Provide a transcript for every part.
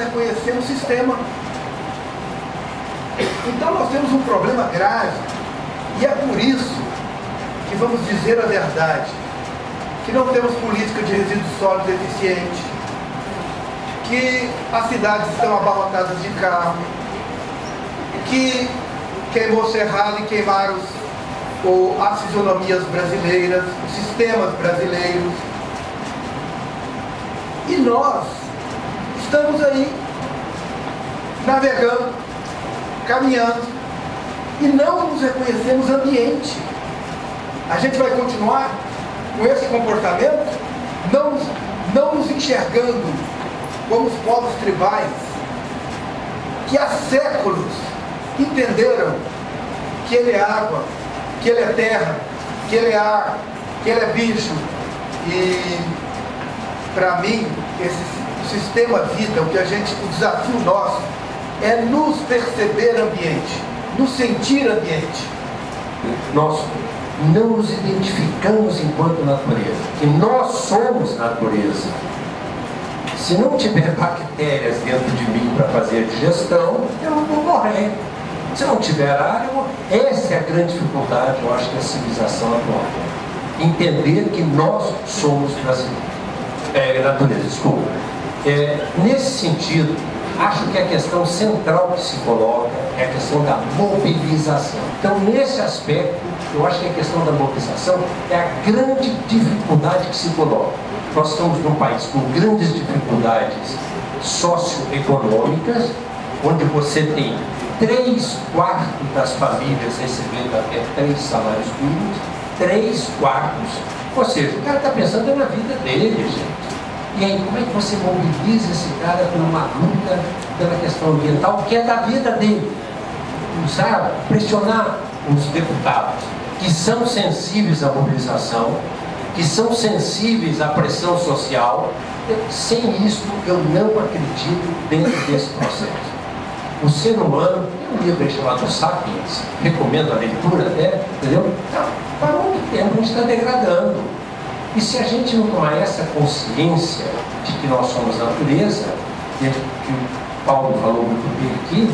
reconhecer o sistema. Então nós temos um problema grave e é por isso que vamos dizer a verdade, que não temos política de resíduos sólidos eficiente, que as cidades estão abarrotadas de carro, que queimou Cerrado e queimaram as fisionomias brasileiras, os sistemas brasileiros. E nós estamos aí, navegando, caminhando, e não nos reconhecemos ambiente. A gente vai continuar com esse comportamento, não, não nos enxergando como os povos tribais, que há séculos entenderam que ele é água, que ele é terra, que ele é ar, que ele é bicho. E para mim, esse sistema vida, o que a gente, o desafio nosso é nos perceber ambiente, nos sentir ambiente. Nós não nos identificamos enquanto natureza, que nós somos natureza. Se não tiver bactérias dentro de mim para fazer digestão, eu vou morrer. Se não tiver ar, eu... essa é a grande dificuldade, eu acho, da civilização atual. Entender que nós somos brasileiros. É, natureza, desculpa. É, nesse sentido, acho que a questão central que se coloca é a questão da mobilização. Então, nesse aspecto, eu acho que a questão da mobilização é a grande dificuldade que se coloca. Nós estamos num país com grandes dificuldades socioeconômicas, onde você tem três quartos das famílias recebendo até três salários mínimos, três quartos. Ou seja, o cara está pensando na vida dele, gente. E aí, como é que você mobiliza esse cara por uma luta pela questão ambiental, que é da vida dele? Usar, pressionar os deputados que são sensíveis à mobilização, que são sensíveis à pressão social. Sem isso, eu não acredito dentro desse processo. O ser humano, tem um livro chamado Sapiens, recomendo a leitura até, entendeu? Há muito tempo a gente está degradando. E se a gente não tomar essa consciência de que nós somos natureza, que o Paulo falou muito bem aqui,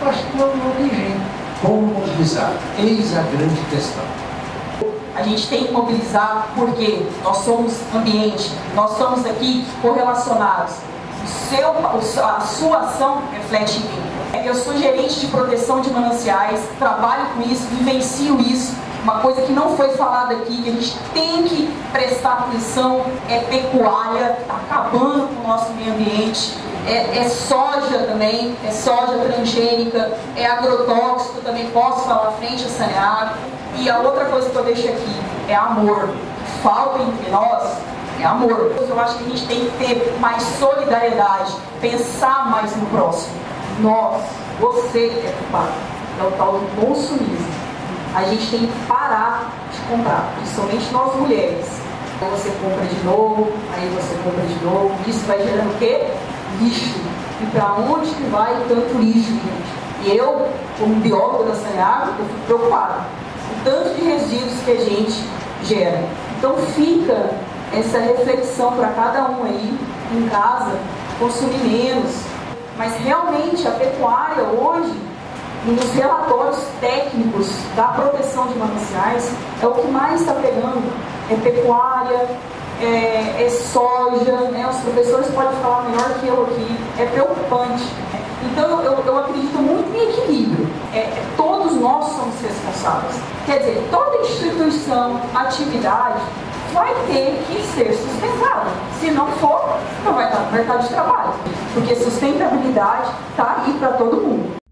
eu acho que não, não tem jeito. Como mobilizar? Eis a grande questão. A gente tem que mobilizar porque nós somos ambiente, nós estamos aqui correlacionados. O seu, a sua ação reflete em mim. Eu sou gerente de proteção de mananciais, trabalho com isso, vivencio isso. Uma coisa que não foi falada aqui, que a gente tem que prestar atenção, é pecuária, está acabando com o nosso meio ambiente. É, é, soja também, é soja transgênica, é agrotóxico, também posso falar frente a saneado. E a outra coisa que eu deixo aqui é amor. Falta entre nós é amor. Eu acho que a gente tem que ter mais solidariedade, pensar mais no próximo. Nós, você é culpado. É o tal do consumismo. A gente tem que parar de comprar, principalmente nós mulheres. Aí você compra de novo, aí você compra de novo. Isso vai gerando o quê? Lixo. E para onde que vai tanto lixo, gente? E eu, como biólogo da Saneago, eu fico preocupada o tanto de resíduos que a gente gera. Então fica essa reflexão para cada um aí em casa, consumir menos. Mas realmente a pecuária hoje, nos relatórios técnicos da proteção de mananciais, é o que mais está pegando. É pecuária, é, é soja, né? os professores podem falar melhor que eu aqui, é preocupante. Então eu, eu acredito muito em equilíbrio. É, é, todos nós somos responsáveis. Quer dizer, toda instituição, atividade vai ter que ser sustentada. Se não for, não vai estar no mercado de trabalho. Porque sustentabilidade está aí para todo mundo.